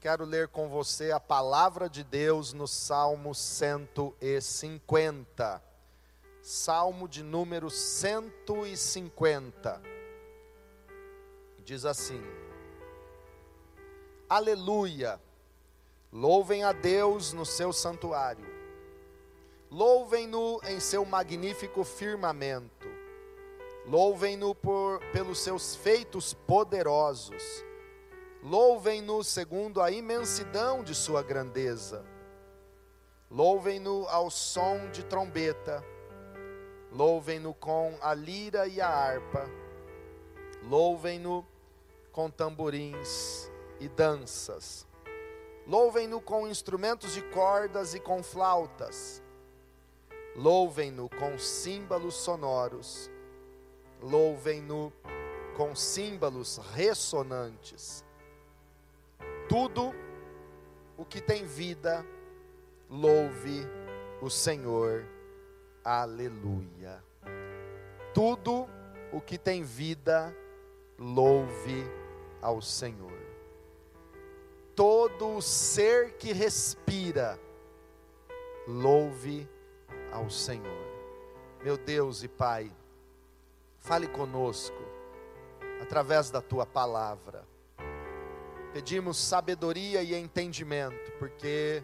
Quero ler com você a palavra de Deus no Salmo 150. Salmo de número 150. Diz assim: Aleluia! Louvem a Deus no seu santuário. Louvem-no em seu magnífico firmamento. Louvem-no pelos seus feitos poderosos Louvem-no segundo a imensidão de sua grandeza. Louvem-no ao som de trombeta. Louvem-no com a lira e a harpa. Louvem-no com tamborins e danças. Louvem-no com instrumentos de cordas e com flautas. Louvem-no com símbolos sonoros. Louvem-no com símbolos ressonantes tudo o que tem vida, louve o Senhor. Aleluia. Tudo o que tem vida, louve ao Senhor. Todo o ser que respira, louve ao Senhor. Meu Deus e Pai, fale conosco através da tua palavra Pedimos sabedoria e entendimento, porque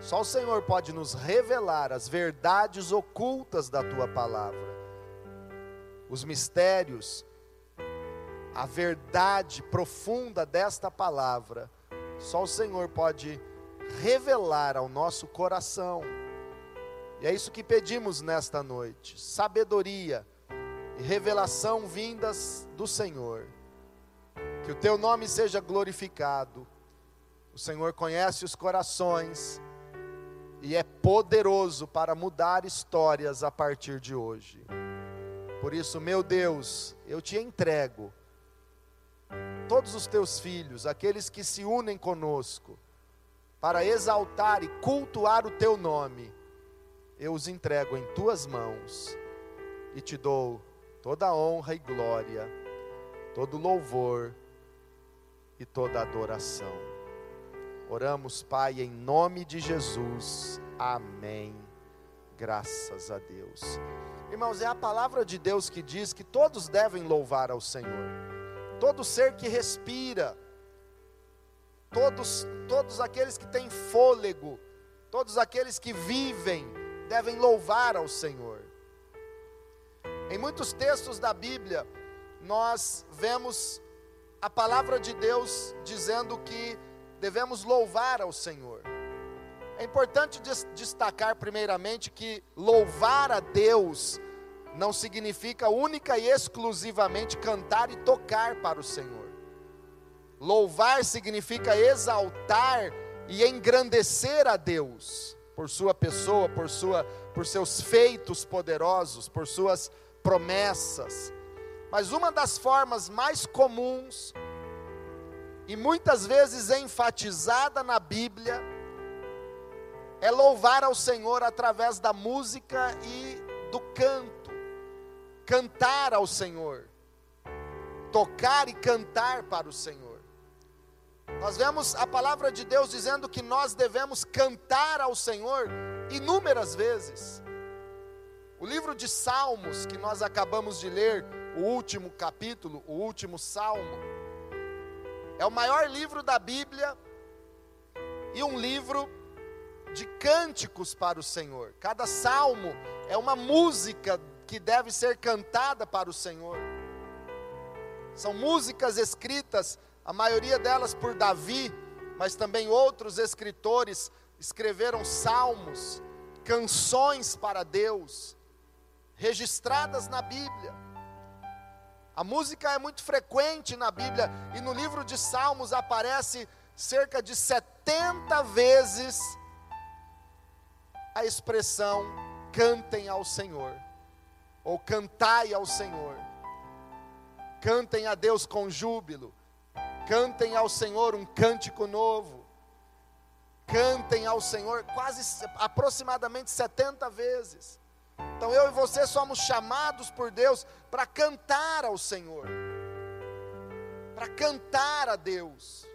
só o Senhor pode nos revelar as verdades ocultas da tua palavra, os mistérios, a verdade profunda desta palavra. Só o Senhor pode revelar ao nosso coração. E é isso que pedimos nesta noite: sabedoria e revelação vindas do Senhor. Que o teu nome seja glorificado. O Senhor conhece os corações e é poderoso para mudar histórias a partir de hoje. Por isso, meu Deus, eu te entrego todos os teus filhos, aqueles que se unem conosco, para exaltar e cultuar o teu nome, eu os entrego em tuas mãos e te dou toda a honra e glória, todo louvor e toda adoração. Oramos, Pai, em nome de Jesus. Amém. Graças a Deus. Irmãos, é a palavra de Deus que diz que todos devem louvar ao Senhor. Todo ser que respira, todos, todos aqueles que têm fôlego, todos aqueles que vivem, devem louvar ao Senhor. Em muitos textos da Bíblia, nós vemos a palavra de Deus dizendo que devemos louvar ao Senhor. É importante destacar, primeiramente, que louvar a Deus não significa única e exclusivamente cantar e tocar para o Senhor. Louvar significa exaltar e engrandecer a Deus por sua pessoa, por sua por seus feitos poderosos, por suas promessas mas uma das formas mais comuns e muitas vezes enfatizada na Bíblia é louvar ao Senhor através da música e do canto. Cantar ao Senhor. Tocar e cantar para o Senhor. Nós vemos a palavra de Deus dizendo que nós devemos cantar ao Senhor inúmeras vezes. O livro de Salmos que nós acabamos de ler, o último capítulo, o último salmo. É o maior livro da Bíblia e um livro de cânticos para o Senhor. Cada salmo é uma música que deve ser cantada para o Senhor. São músicas escritas, a maioria delas por Davi, mas também outros escritores escreveram salmos, canções para Deus, registradas na Bíblia. A música é muito frequente na Bíblia e no livro de Salmos aparece cerca de 70 vezes a expressão cantem ao Senhor ou cantai ao Senhor. Cantem a Deus com júbilo. Cantem ao Senhor um cântico novo. Cantem ao Senhor quase aproximadamente 70 vezes. Então eu e você somos chamados por Deus para cantar ao Senhor, para cantar a Deus.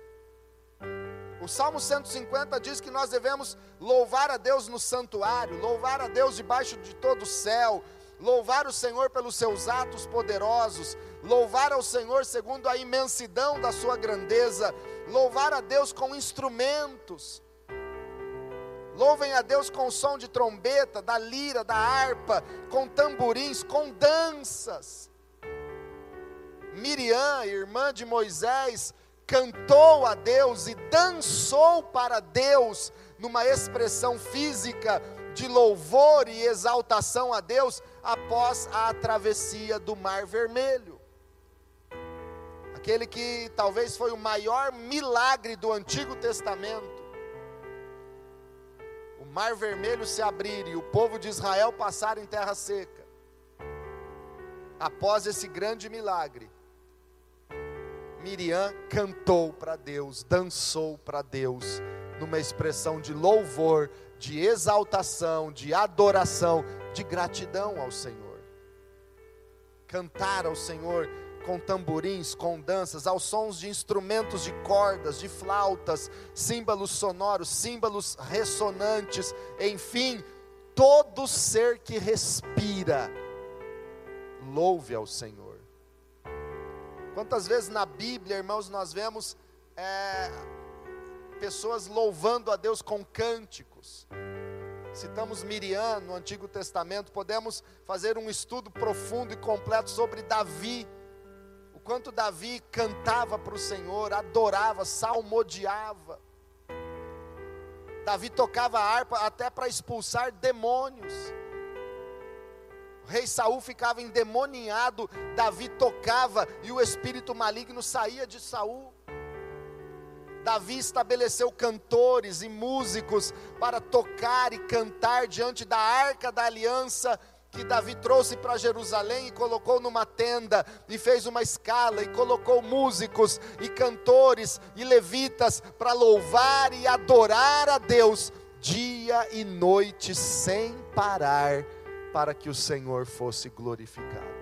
O Salmo 150 diz que nós devemos louvar a Deus no santuário, louvar a Deus debaixo de todo o céu, louvar o Senhor pelos seus atos poderosos, louvar ao Senhor segundo a imensidão da sua grandeza, louvar a Deus com instrumentos. Louvem a Deus com som de trombeta, da lira, da harpa, com tamborins, com danças. Miriam, irmã de Moisés, cantou a Deus e dançou para Deus, numa expressão física de louvor e exaltação a Deus, após a travessia do Mar Vermelho. Aquele que talvez foi o maior milagre do Antigo Testamento. Mar Vermelho se abrir e o povo de Israel passar em terra seca. Após esse grande milagre, Miriam cantou para Deus, dançou para Deus, numa expressão de louvor, de exaltação, de adoração, de gratidão ao Senhor. Cantar ao Senhor com tamborins, com danças, aos sons de instrumentos de cordas, de flautas, símbolos sonoros, símbolos ressonantes, enfim, todo ser que respira, louve ao Senhor. Quantas vezes na Bíblia, irmãos, nós vemos é, pessoas louvando a Deus com cânticos. Citamos Miriam no Antigo Testamento, podemos fazer um estudo profundo e completo sobre Davi. O quanto Davi cantava para o Senhor, adorava, salmodiava. Davi tocava harpa até para expulsar demônios rei Saul ficava endemoniado, Davi tocava e o espírito maligno saía de Saul. Davi estabeleceu cantores e músicos para tocar e cantar diante da arca da aliança que Davi trouxe para Jerusalém e colocou numa tenda e fez uma escala e colocou músicos e cantores e levitas para louvar e adorar a Deus dia e noite sem parar para que o Senhor fosse glorificado.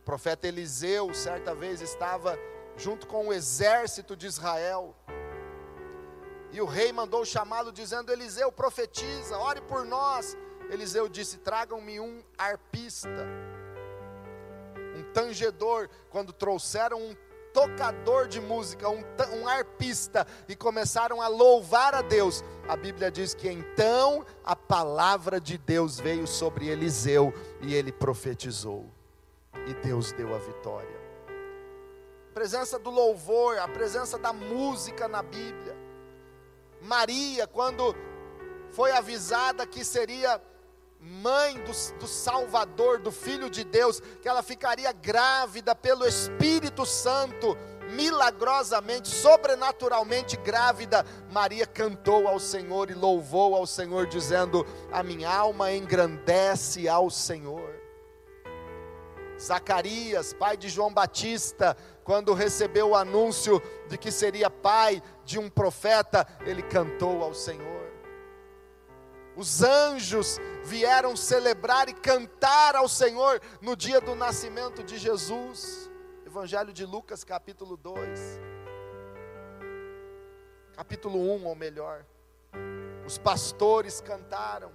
O profeta Eliseu, certa vez, estava junto com o exército de Israel. E o rei mandou chamá-lo, dizendo: Eliseu, profetiza, ore por nós. Eliseu disse: Tragam-me um arpista, um tangedor. Quando trouxeram um tocador de música, um, um arpista, e começaram a louvar a Deus. A Bíblia diz que então a palavra de Deus veio sobre Eliseu e ele profetizou, e Deus deu a vitória. A presença do louvor, a presença da música na Bíblia. Maria, quando foi avisada que seria mãe do, do, Salvador, do Filho de Deus, que ela ficaria grávida pelo Espírito Santo, milagrosamente, sobrenaturalmente grávida, Maria cantou ao Senhor e louvou ao Senhor, dizendo: A minha alma engrandece ao Senhor. Zacarias, pai de João Batista, quando recebeu o anúncio de que seria pai de um profeta, ele cantou ao Senhor. Os anjos vieram celebrar e cantar ao Senhor no dia do nascimento de Jesus. Evangelho de Lucas, capítulo 2. Capítulo 1, ou melhor. Os pastores cantaram.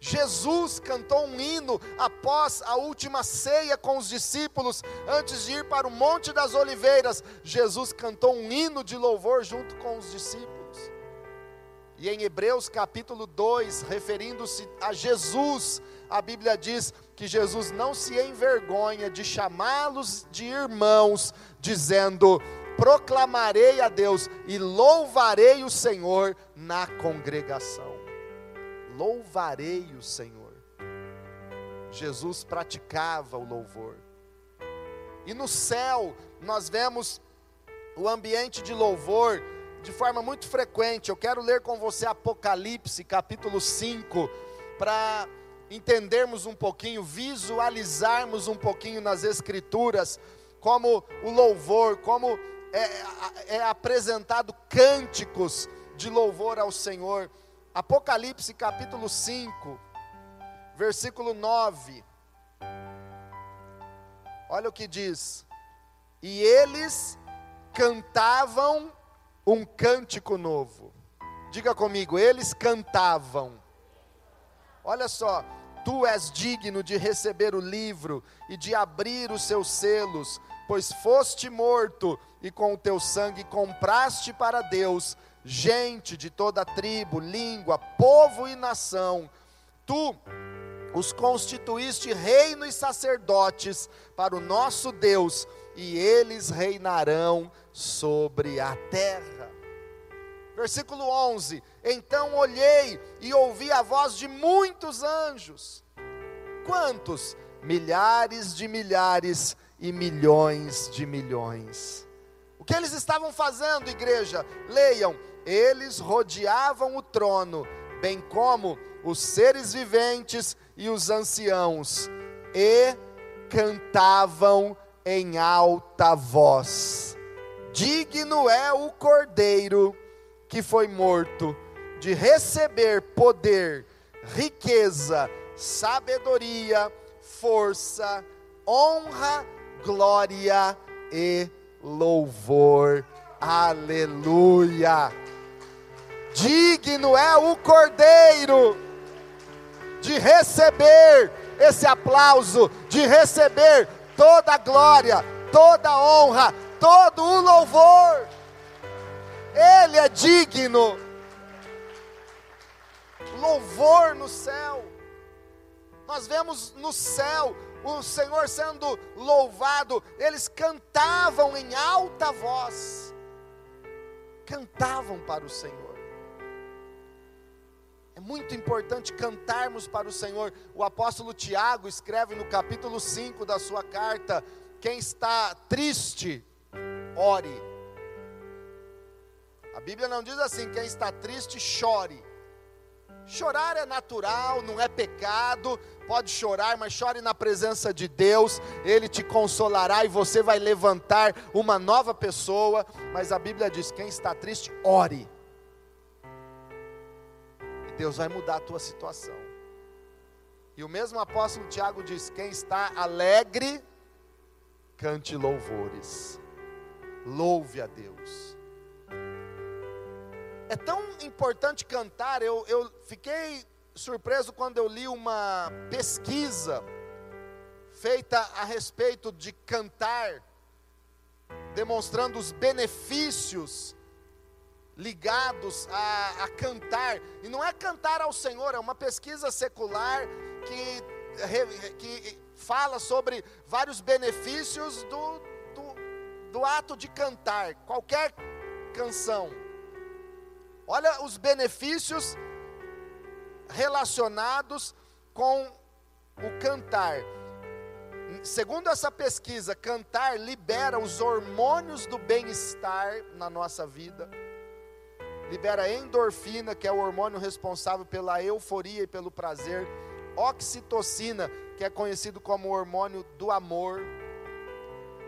Jesus cantou um hino após a última ceia com os discípulos, antes de ir para o Monte das Oliveiras. Jesus cantou um hino de louvor junto com os discípulos. E em Hebreus capítulo 2, referindo-se a Jesus, a Bíblia diz que Jesus não se envergonha de chamá-los de irmãos, dizendo: proclamarei a Deus e louvarei o Senhor na congregação. Louvarei o Senhor. Jesus praticava o louvor. E no céu, nós vemos o ambiente de louvor de forma muito frequente. Eu quero ler com você Apocalipse, capítulo 5, para entendermos um pouquinho, visualizarmos um pouquinho nas Escrituras como o louvor, como é, é apresentado cânticos de louvor ao Senhor. Apocalipse capítulo 5, versículo 9. Olha o que diz: E eles cantavam um cântico novo. Diga comigo, eles cantavam. Olha só, tu és digno de receber o livro e de abrir os seus selos, pois foste morto e com o teu sangue compraste para Deus gente de toda tribo, língua, povo e nação. Tu os constituíste reino e sacerdotes para o nosso Deus, e eles reinarão sobre a terra. Versículo 11: Então olhei e ouvi a voz de muitos anjos. Quantos? Milhares de milhares e milhões de milhões. O que eles estavam fazendo, igreja? Leiam. Eles rodeavam o trono, bem como os seres viventes e os anciãos, e cantavam em alta voz: Digno é o cordeiro que foi morto de receber poder, riqueza, sabedoria, força, honra, glória e louvor. Aleluia! Digno é o cordeiro de receber esse aplauso, de receber toda a glória, toda a honra, todo o louvor. Ele é digno. Louvor no céu. Nós vemos no céu o Senhor sendo louvado. Eles cantavam em alta voz. Cantavam para o Senhor. É muito importante cantarmos para o Senhor. O apóstolo Tiago escreve no capítulo 5 da sua carta: quem está triste, ore. A Bíblia não diz assim: quem está triste, chore. Chorar é natural, não é pecado. Pode chorar, mas chore na presença de Deus. Ele te consolará e você vai levantar uma nova pessoa. Mas a Bíblia diz: quem está triste, ore. Deus vai mudar a tua situação. E o mesmo apóstolo Tiago diz: quem está alegre, cante louvores, louve a Deus. É tão importante cantar, eu, eu fiquei surpreso quando eu li uma pesquisa feita a respeito de cantar, demonstrando os benefícios ligados a, a, cantar, e não é cantar ao Senhor, é uma pesquisa secular que, que fala sobre vários benefícios do, do, ato de cantar, qualquer canção. Olha os benefícios relacionados com o cantar. Segundo essa pesquisa, cantar libera os hormônios do bem-estar na nossa vida libera endorfina, que é o hormônio responsável pela euforia e pelo prazer, oxitocina, que é conhecido como o hormônio do amor.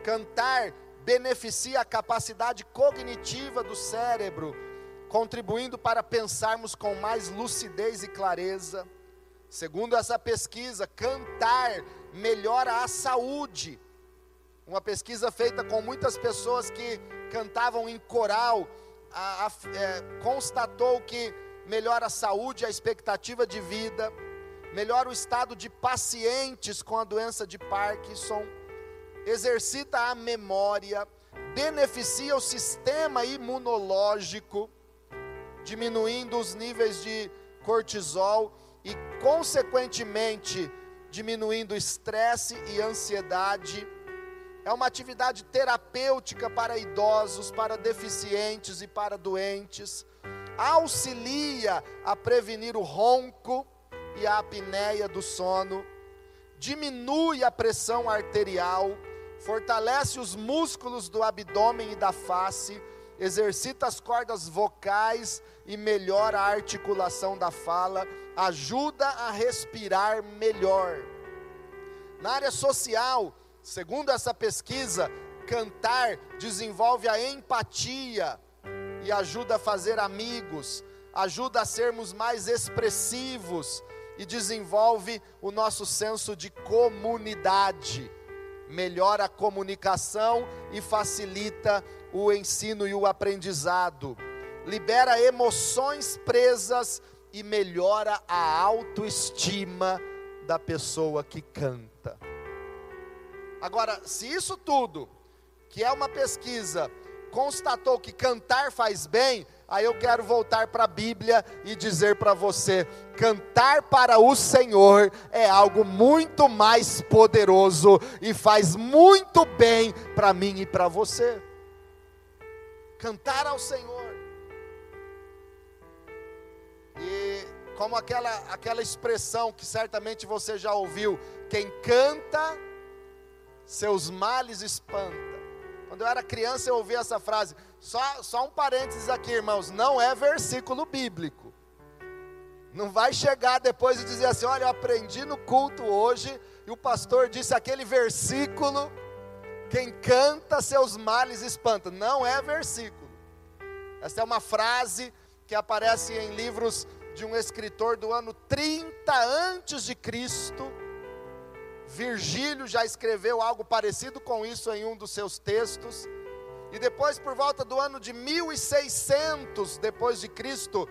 Cantar beneficia a capacidade cognitiva do cérebro, contribuindo para pensarmos com mais lucidez e clareza. Segundo essa pesquisa, cantar melhora a saúde. Uma pesquisa feita com muitas pessoas que cantavam em coral a, a, é, constatou que melhora a saúde, a expectativa de vida, melhora o estado de pacientes com a doença de Parkinson, exercita a memória, beneficia o sistema imunológico, diminuindo os níveis de cortisol e, consequentemente, diminuindo estresse e ansiedade é uma atividade terapêutica para idosos, para deficientes e para doentes. Auxilia a prevenir o ronco e a apneia do sono. Diminui a pressão arterial. Fortalece os músculos do abdômen e da face. Exercita as cordas vocais e melhora a articulação da fala. Ajuda a respirar melhor. Na área social, Segundo essa pesquisa, cantar desenvolve a empatia e ajuda a fazer amigos, ajuda a sermos mais expressivos e desenvolve o nosso senso de comunidade, melhora a comunicação e facilita o ensino e o aprendizado, libera emoções presas e melhora a autoestima da pessoa que canta. Agora, se isso tudo, que é uma pesquisa, constatou que cantar faz bem, aí eu quero voltar para a Bíblia e dizer para você: cantar para o Senhor é algo muito mais poderoso e faz muito bem para mim e para você. Cantar ao Senhor. E como aquela, aquela expressão que certamente você já ouviu: quem canta, seus males espanta. Quando eu era criança, eu ouvi essa frase. Só, só um parênteses aqui, irmãos: não é versículo bíblico. Não vai chegar depois e dizer assim: olha, eu aprendi no culto hoje, e o pastor disse aquele versículo: quem canta seus males espanta. Não é versículo. Essa é uma frase que aparece em livros de um escritor do ano 30 antes de Cristo Virgílio já escreveu algo parecido com isso em um dos seus textos. E depois, por volta do ano de 1600 depois de Cristo,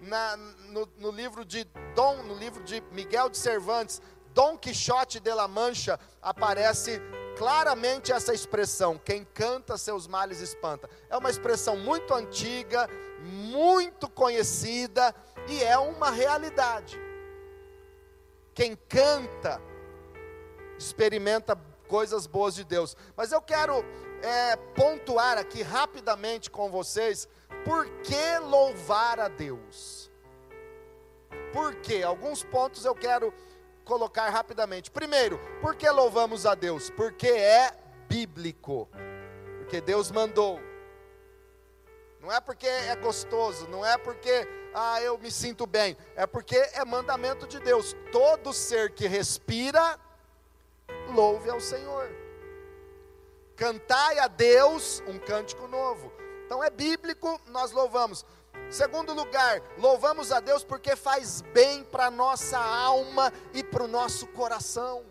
na, no, no, livro de Dom, no livro de Miguel de Cervantes, Dom Quixote de la Mancha, aparece claramente essa expressão: quem canta seus males espanta. É uma expressão muito antiga, muito conhecida e é uma realidade. Quem canta experimenta coisas boas de Deus. Mas eu quero é, pontuar aqui rapidamente com vocês por que louvar a Deus. Por quê? Alguns pontos eu quero colocar rapidamente. Primeiro, por que louvamos a Deus? Porque é bíblico. Porque Deus mandou. Não é porque é gostoso, não é porque ah, eu me sinto bem, é porque é mandamento de Deus. Todo ser que respira louve ao Senhor. Cantai a Deus um cântico novo. Então é bíblico, nós louvamos. Segundo lugar, louvamos a Deus porque faz bem para nossa alma e para o nosso coração.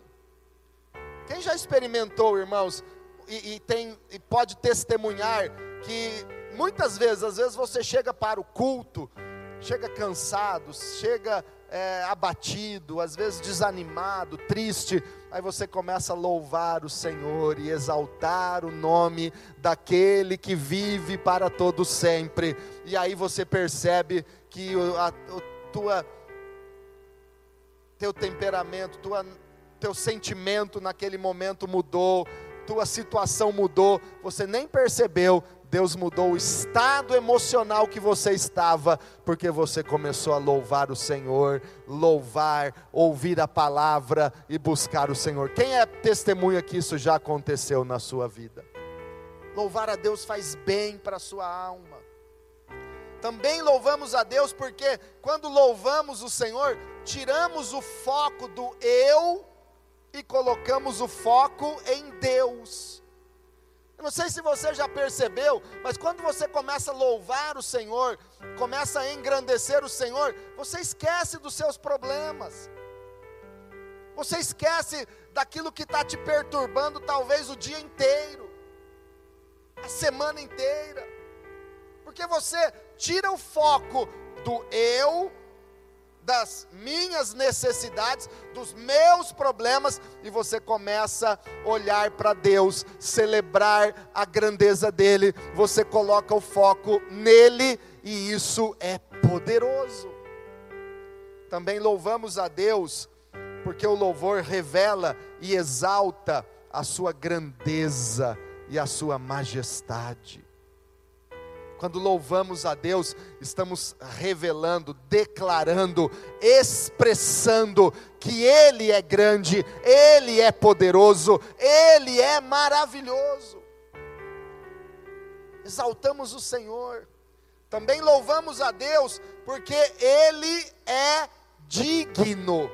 Quem já experimentou, irmãos, e, e, tem, e pode testemunhar que muitas vezes, às vezes você chega para o culto, chega cansado, chega é, abatido, às vezes desanimado, triste, aí você começa a louvar o Senhor e exaltar o nome daquele que vive para todo sempre, e aí você percebe que a, a tua teu temperamento, tua, teu sentimento naquele momento mudou, tua situação mudou, você nem percebeu, Deus mudou o estado emocional que você estava, porque você começou a louvar o Senhor, louvar, ouvir a palavra e buscar o Senhor. Quem é testemunha que isso já aconteceu na sua vida? Louvar a Deus faz bem para a sua alma. Também louvamos a Deus porque quando louvamos o Senhor, tiramos o foco do eu e colocamos o foco em Deus. Eu não sei se você já percebeu, mas quando você começa a louvar o Senhor, começa a engrandecer o Senhor, você esquece dos seus problemas. Você esquece daquilo que está te perturbando talvez o dia inteiro, a semana inteira, porque você tira o foco do eu das minhas necessidades, dos meus problemas, e você começa a olhar para Deus, celebrar a grandeza dEle, você coloca o foco nele, e isso é poderoso. Também louvamos a Deus, porque o louvor revela e exalta a sua grandeza e a sua majestade. Quando louvamos a Deus, estamos revelando, declarando, expressando que Ele é grande, Ele é poderoso, Ele é maravilhoso. Exaltamos o Senhor, também louvamos a Deus, porque Ele é digno.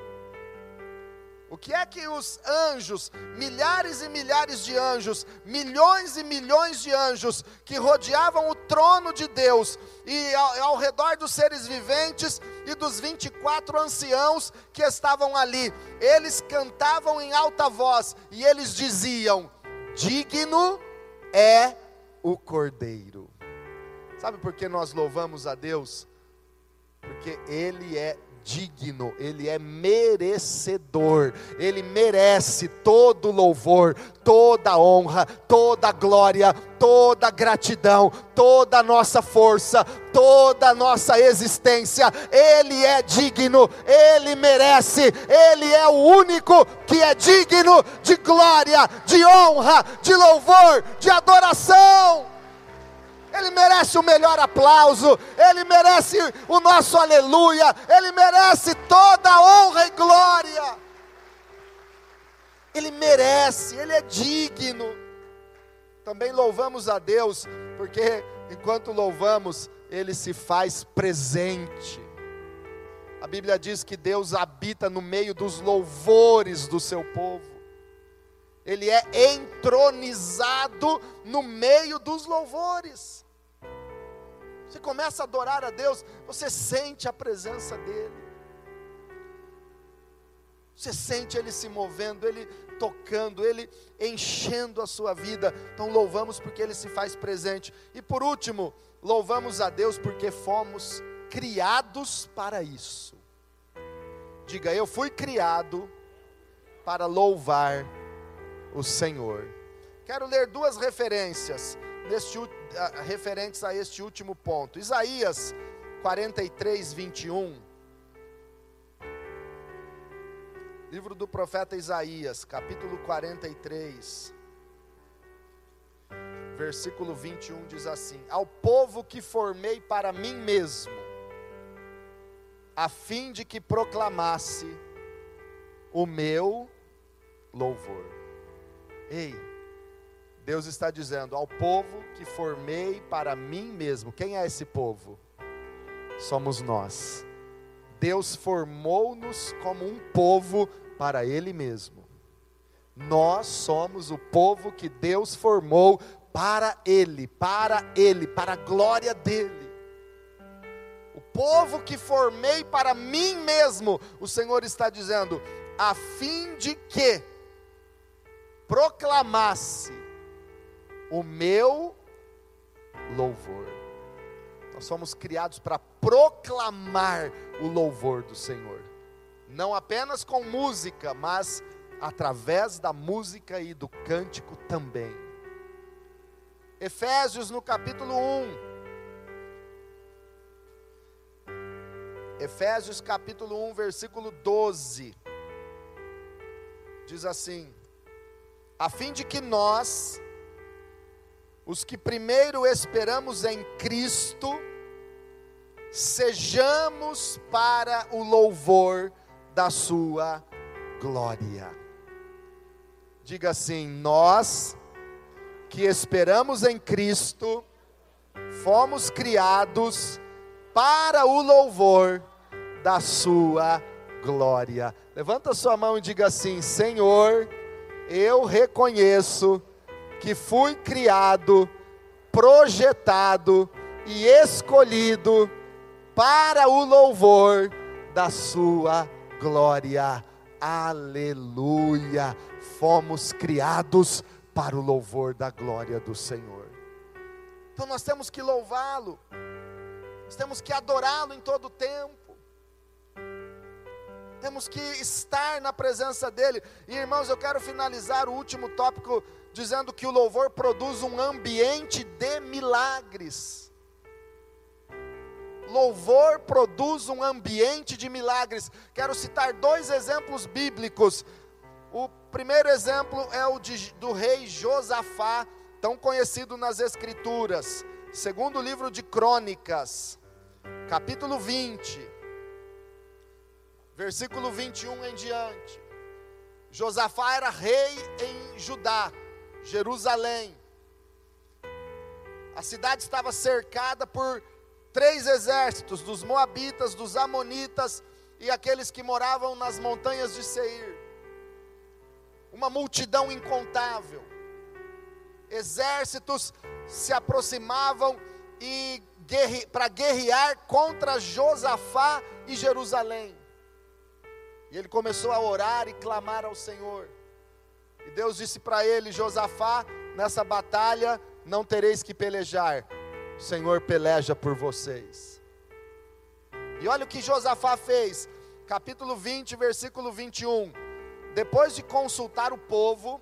O que é que os anjos, milhares e milhares de anjos, milhões e milhões de anjos que rodeavam o trono de Deus e ao, ao redor dos seres viventes e dos 24 anciãos que estavam ali, eles cantavam em alta voz e eles diziam: Digno é o Cordeiro. Sabe por que nós louvamos a Deus? Porque Ele é digno, ele é merecedor, ele merece todo louvor, toda honra, toda glória, toda gratidão, toda a nossa força, toda a nossa existência. Ele é digno, ele merece, ele é o único que é digno de glória, de honra, de louvor, de adoração. Ele merece o melhor aplauso, Ele merece o nosso aleluia, Ele merece toda a honra e glória. Ele merece, Ele é digno. Também louvamos a Deus, porque enquanto louvamos, Ele se faz presente. A Bíblia diz que Deus habita no meio dos louvores do seu povo. Ele é entronizado no meio dos louvores. Você começa a adorar a Deus, você sente a presença dEle. Você sente Ele se movendo, Ele tocando, Ele enchendo a sua vida. Então louvamos porque Ele se faz presente. E por último, louvamos a Deus porque fomos criados para isso. Diga, eu fui criado para louvar o Senhor. Quero ler duas referências neste, referentes a este último ponto. Isaías 43, 21. Livro do profeta Isaías, capítulo 43, versículo 21 diz assim: Ao povo que formei para mim mesmo, a fim de que proclamasse o meu louvor. Ei, Deus está dizendo ao povo que formei para mim mesmo. Quem é esse povo? Somos nós. Deus formou-nos como um povo para Ele mesmo. Nós somos o povo que Deus formou para Ele, para Ele, para a glória dEle. O povo que formei para mim mesmo, o Senhor está dizendo, a fim de que proclamasse o meu louvor. Nós somos criados para proclamar o louvor do Senhor, não apenas com música, mas através da música e do cântico também. Efésios no capítulo 1. Efésios capítulo 1, versículo 12. Diz assim: a fim de que nós, os que primeiro esperamos em Cristo, sejamos para o louvor da Sua glória. Diga assim: nós que esperamos em Cristo, fomos criados para o louvor da Sua glória. Levanta sua mão e diga assim: Senhor, eu reconheço que fui criado, projetado e escolhido para o louvor da Sua glória. Aleluia! Fomos criados para o louvor da glória do Senhor. Então nós temos que louvá-lo, nós temos que adorá-lo em todo o tempo temos que estar na presença dEle. E irmãos, eu quero finalizar o último tópico dizendo que o louvor produz um ambiente de milagres. Louvor produz um ambiente de milagres. Quero citar dois exemplos bíblicos. O primeiro exemplo é o de, do rei Josafá, tão conhecido nas Escrituras. Segundo livro de Crônicas, capítulo 20, versículo 21 em diante. Josafá era rei em Judá. Jerusalém. A cidade estava cercada por três exércitos: dos Moabitas, dos Amonitas e aqueles que moravam nas montanhas de Seir. Uma multidão incontável. Exércitos se aproximavam e para guerrear contra Josafá e Jerusalém. E ele começou a orar e clamar ao Senhor. E Deus disse para ele: Josafá, nessa batalha não tereis que pelejar, o Senhor peleja por vocês. E olha o que Josafá fez, capítulo 20, versículo 21. Depois de consultar o povo,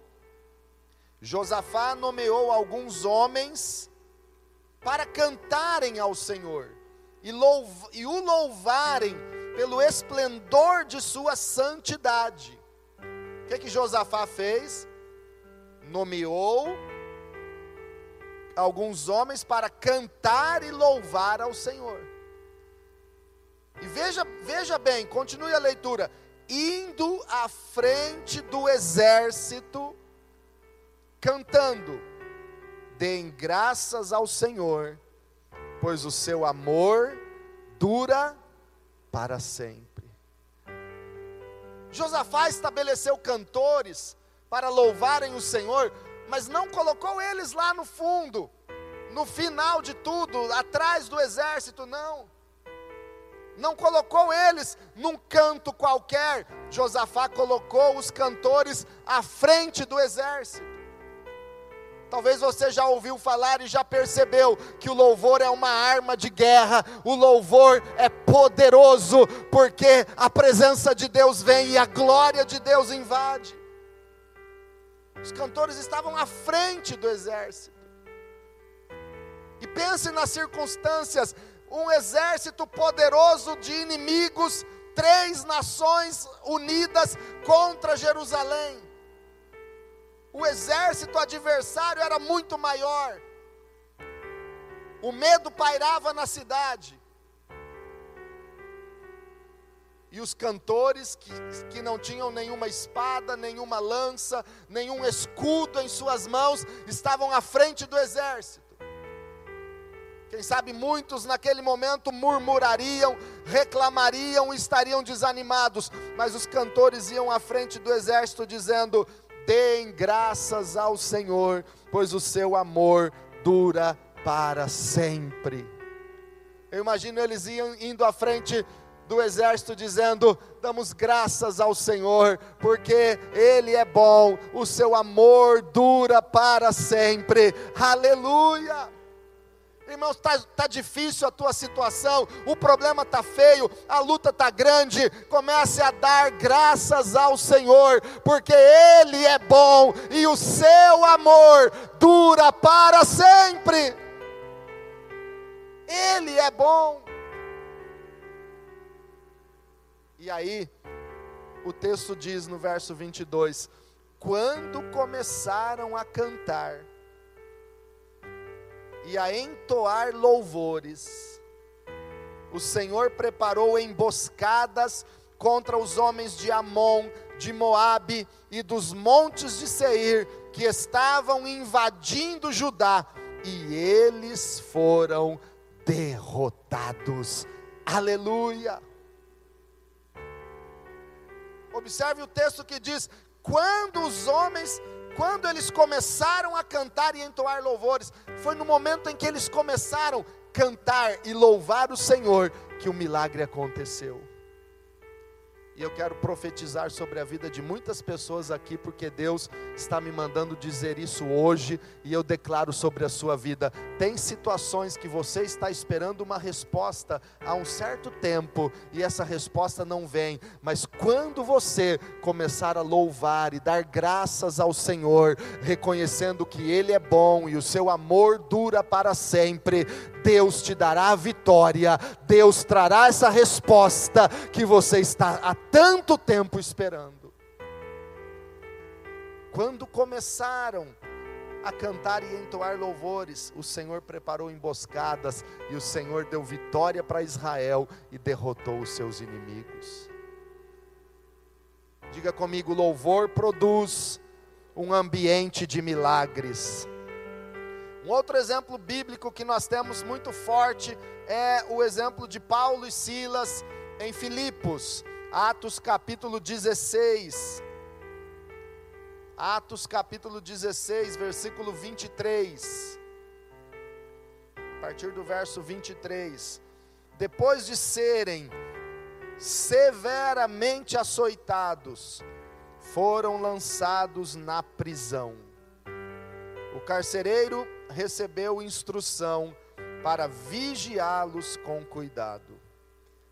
Josafá nomeou alguns homens para cantarem ao Senhor e, e o louvarem pelo esplendor de sua santidade. O que, que Josafá fez? Nomeou alguns homens para cantar e louvar ao Senhor. E veja, veja bem, continue a leitura. Indo à frente do exército, cantando: Deem graças ao Senhor, pois o seu amor dura para sempre. Josafá estabeleceu cantores para louvarem o Senhor, mas não colocou eles lá no fundo, no final de tudo, atrás do exército, não. Não colocou eles num canto qualquer. Josafá colocou os cantores à frente do exército. Talvez você já ouviu falar e já percebeu que o louvor é uma arma de guerra, o louvor é poderoso, porque a presença de Deus vem e a glória de Deus invade. Os cantores estavam à frente do exército. E pense nas circunstâncias: um exército poderoso de inimigos, três nações unidas contra Jerusalém o exército adversário era muito maior. O medo pairava na cidade. E os cantores, que, que não tinham nenhuma espada, nenhuma lança, nenhum escudo em suas mãos, estavam à frente do exército. Quem sabe muitos naquele momento murmurariam, reclamariam, estariam desanimados, mas os cantores iam à frente do exército dizendo: Deem graças ao Senhor, pois o seu amor dura para sempre. Eu imagino eles indo à frente do exército dizendo: Damos graças ao Senhor, porque Ele é bom, o seu amor dura para sempre. Aleluia! Irmãos, está tá difícil a tua situação, o problema está feio, a luta está grande. Comece a dar graças ao Senhor, porque Ele é bom e o seu amor dura para sempre. Ele é bom. E aí, o texto diz no verso 22: quando começaram a cantar, e a entoar louvores. O Senhor preparou emboscadas contra os homens de Amon, de Moabe e dos montes de Seir, que estavam invadindo Judá, e eles foram derrotados. Aleluia! Observe o texto que diz: quando os homens quando eles começaram a cantar e entoar louvores, foi no momento em que eles começaram a cantar e louvar o Senhor que o milagre aconteceu. E eu quero profetizar sobre a vida de muitas pessoas aqui, porque Deus está me mandando dizer isso hoje, e eu declaro sobre a sua vida. Tem situações que você está esperando uma resposta há um certo tempo, e essa resposta não vem, mas quando você começar a louvar e dar graças ao Senhor, reconhecendo que Ele é bom e o seu amor dura para sempre, Deus te dará a vitória, Deus trará essa resposta que você está há tanto tempo esperando. Quando começaram a cantar e entoar louvores, o Senhor preparou emboscadas e o Senhor deu vitória para Israel e derrotou os seus inimigos. Diga comigo: louvor produz um ambiente de milagres. Um outro exemplo bíblico que nós temos muito forte é o exemplo de Paulo e Silas em Filipos, Atos capítulo 16. Atos capítulo 16, versículo 23. A partir do verso 23. Depois de serem severamente açoitados, foram lançados na prisão. O carcereiro recebeu instrução para vigiá-los com cuidado.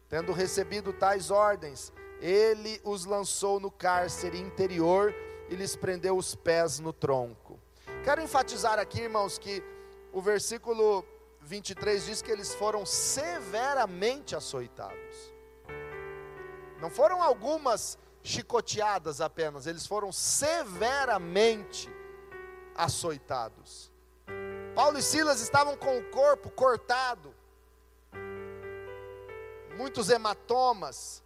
Tendo recebido tais ordens, ele os lançou no cárcere interior e lhes prendeu os pés no tronco. Quero enfatizar aqui, irmãos, que o versículo 23 diz que eles foram severamente açoitados. Não foram algumas chicoteadas apenas, eles foram severamente açoitados. Paulo e Silas estavam com o corpo cortado, muitos hematomas,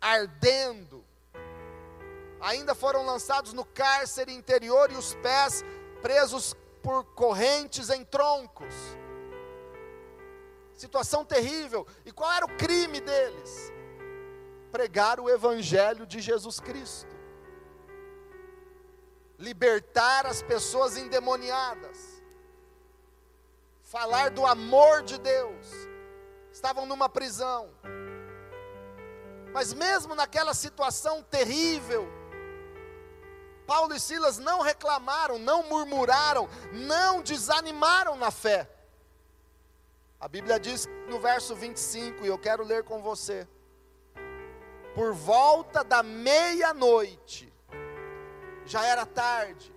ardendo, ainda foram lançados no cárcere interior e os pés presos por correntes em troncos. Situação terrível. E qual era o crime deles? Pregar o evangelho de Jesus Cristo. Libertar as pessoas endemoniadas. Falar do amor de Deus. Estavam numa prisão. Mas mesmo naquela situação terrível, Paulo e Silas não reclamaram, não murmuraram, não desanimaram na fé. A Bíblia diz no verso 25, e eu quero ler com você: Por volta da meia-noite, já era tarde,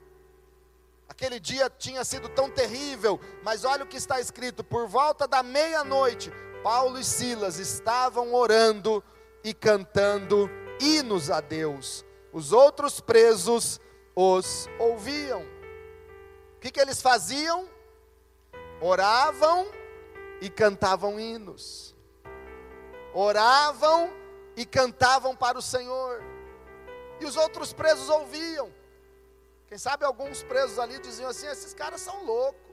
aquele dia tinha sido tão terrível, mas olha o que está escrito: por volta da meia-noite, Paulo e Silas estavam orando e cantando hinos a Deus os outros presos os ouviam. O que, que eles faziam? Oravam e cantavam hinos. Oravam e cantavam para o Senhor. E os outros presos ouviam. Quem sabe alguns presos ali diziam assim: esses caras são loucos.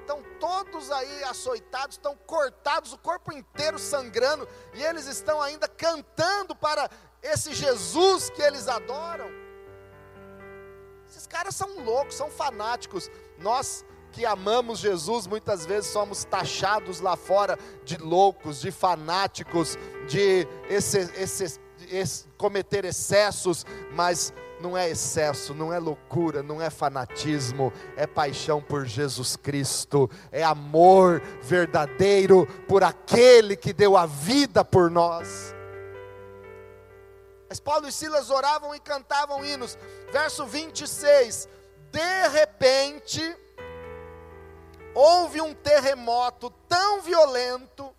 Estão todos aí açoitados, estão cortados, o corpo inteiro sangrando, e eles estão ainda cantando para esse Jesus que eles adoram. Esses caras são loucos, são fanáticos. Nós que amamos Jesus, muitas vezes somos taxados lá fora de loucos, de fanáticos, de esse, esse, esse, cometer excessos, mas não é excesso, não é loucura, não é fanatismo, é paixão por Jesus Cristo, é amor verdadeiro por aquele que deu a vida por nós. Mas Paulo e Silas oravam e cantavam hinos. Verso 26. De repente, houve um terremoto tão violento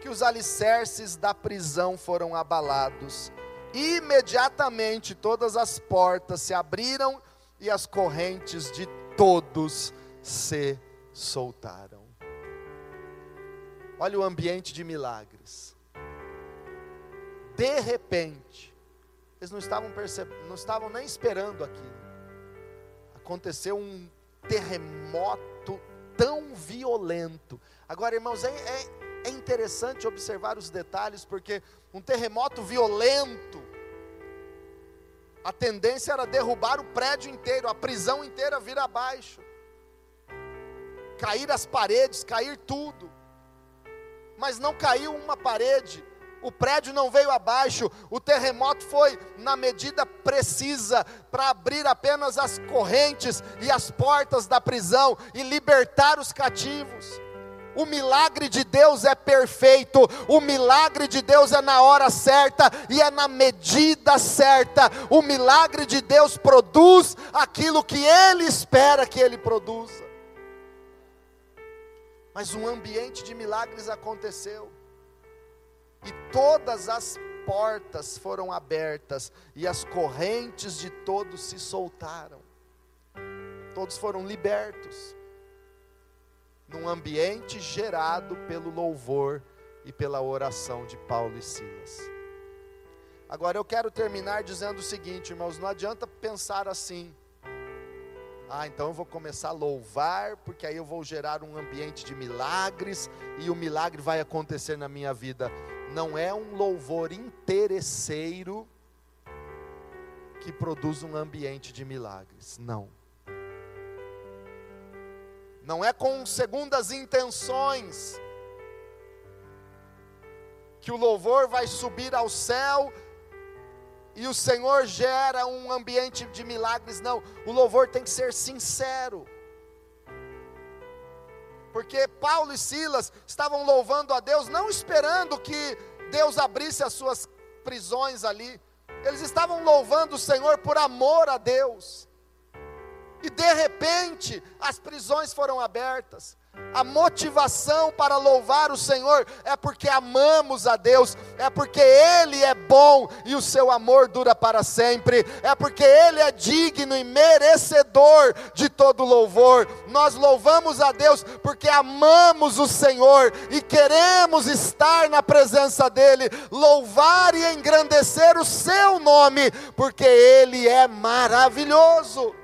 que os alicerces da prisão foram abalados. Imediatamente todas as portas se abriram e as correntes de todos se soltaram. Olha o ambiente de milagres de repente, eles não estavam percebendo, não estavam nem esperando aquilo. Aconteceu um terremoto tão violento. Agora, irmãos, é, é, é interessante observar os detalhes, porque um terremoto violento, a tendência era derrubar o prédio inteiro, a prisão inteira vir abaixo, cair as paredes, cair tudo. Mas não caiu uma parede, o prédio não veio abaixo, o terremoto foi na medida precisa para abrir apenas as correntes e as portas da prisão e libertar os cativos. O milagre de Deus é perfeito, o milagre de Deus é na hora certa e é na medida certa. O milagre de Deus produz aquilo que Ele espera que Ele produza. Mas um ambiente de milagres aconteceu e todas as portas foram abertas, e as correntes de todos se soltaram. Todos foram libertos, num ambiente gerado pelo louvor e pela oração de Paulo e Silas. Agora eu quero terminar dizendo o seguinte, irmãos: não adianta pensar assim. Ah, então eu vou começar a louvar, porque aí eu vou gerar um ambiente de milagres e o milagre vai acontecer na minha vida não é um louvor interesseiro que produz um ambiente de milagres. Não. Não é com segundas intenções que o louvor vai subir ao céu e o Senhor gera um ambiente de milagres, não. O louvor tem que ser sincero. Porque Paulo e Silas estavam louvando a Deus, não esperando que Deus abrisse as suas prisões ali. Eles estavam louvando o Senhor por amor a Deus. E de repente, as prisões foram abertas. A motivação para louvar o Senhor é porque amamos a Deus, é porque Ele é bom e o seu amor dura para sempre, é porque Ele é digno e merecedor de todo louvor. Nós louvamos a Deus porque amamos o Senhor e queremos estar na presença dEle, louvar e engrandecer o seu nome, porque Ele é maravilhoso.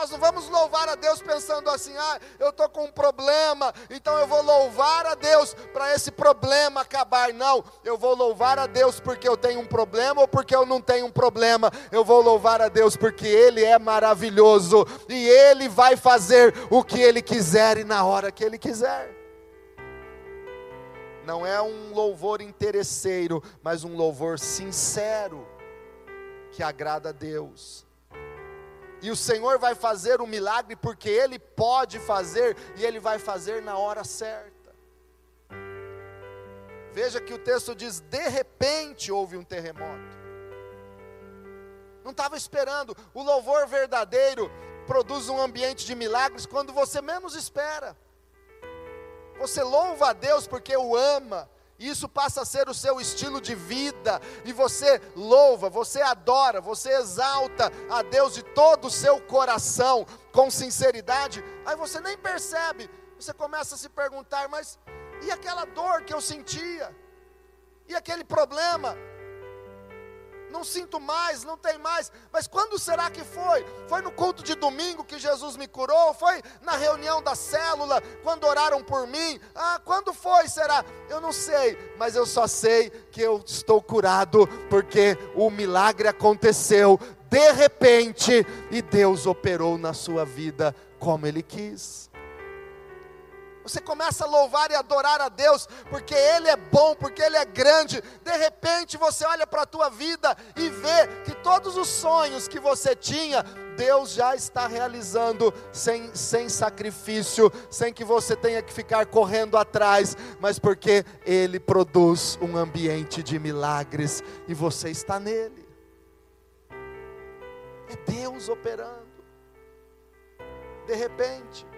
Nós não vamos louvar a Deus pensando assim, ah, eu estou com um problema, então eu vou louvar a Deus para esse problema acabar. Não, eu vou louvar a Deus porque eu tenho um problema ou porque eu não tenho um problema. Eu vou louvar a Deus porque Ele é maravilhoso e Ele vai fazer o que Ele quiser e na hora que Ele quiser. Não é um louvor interesseiro, mas um louvor sincero que agrada a Deus. E o Senhor vai fazer o milagre porque Ele pode fazer e Ele vai fazer na hora certa. Veja que o texto diz: de repente houve um terremoto. Não estava esperando. O louvor verdadeiro produz um ambiente de milagres quando você menos espera. Você louva a Deus porque o ama, isso passa a ser o seu estilo de vida, e você louva, você adora, você exalta a Deus de todo o seu coração, com sinceridade, aí você nem percebe, você começa a se perguntar: mas e aquela dor que eu sentia? E aquele problema? Não sinto mais, não tem mais. Mas quando será que foi? Foi no culto de domingo que Jesus me curou? Foi na reunião da célula, quando oraram por mim? Ah, quando foi? Será? Eu não sei, mas eu só sei que eu estou curado, porque o milagre aconteceu de repente e Deus operou na sua vida como Ele quis. Você começa a louvar e adorar a Deus, porque Ele é bom, porque Ele é grande. De repente você olha para a tua vida e vê que todos os sonhos que você tinha, Deus já está realizando sem, sem sacrifício, sem que você tenha que ficar correndo atrás, mas porque Ele produz um ambiente de milagres e você está nele. É Deus operando. De repente,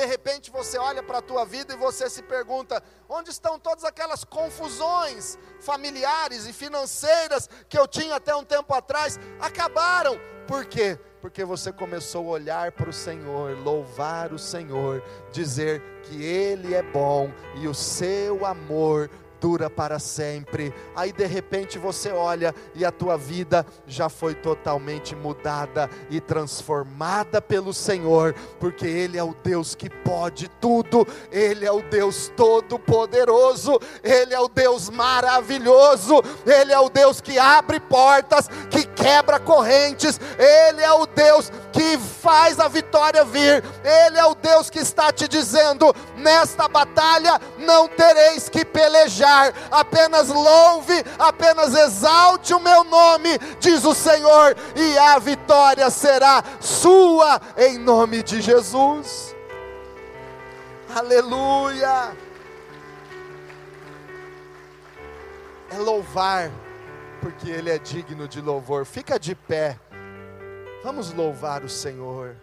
de repente você olha para a tua vida e você se pergunta: onde estão todas aquelas confusões familiares e financeiras que eu tinha até um tempo atrás? Acabaram. Por quê? Porque você começou a olhar para o Senhor, louvar o Senhor, dizer que Ele é bom e o seu amor dura para sempre. Aí de repente você olha e a tua vida já foi totalmente mudada e transformada pelo Senhor, porque Ele é o Deus que pode tudo, Ele é o Deus todo-poderoso, Ele é o Deus maravilhoso, Ele é o Deus que abre portas, que quebra correntes, Ele é o Deus que faz a vitória vir, Ele é o Deus que está te dizendo: nesta batalha não tereis que pelejar apenas louve, apenas exalte o meu nome, diz o Senhor, e a vitória será sua em nome de Jesus. Aleluia! É louvar, porque Ele é digno de louvor. Fica de pé, vamos louvar o Senhor.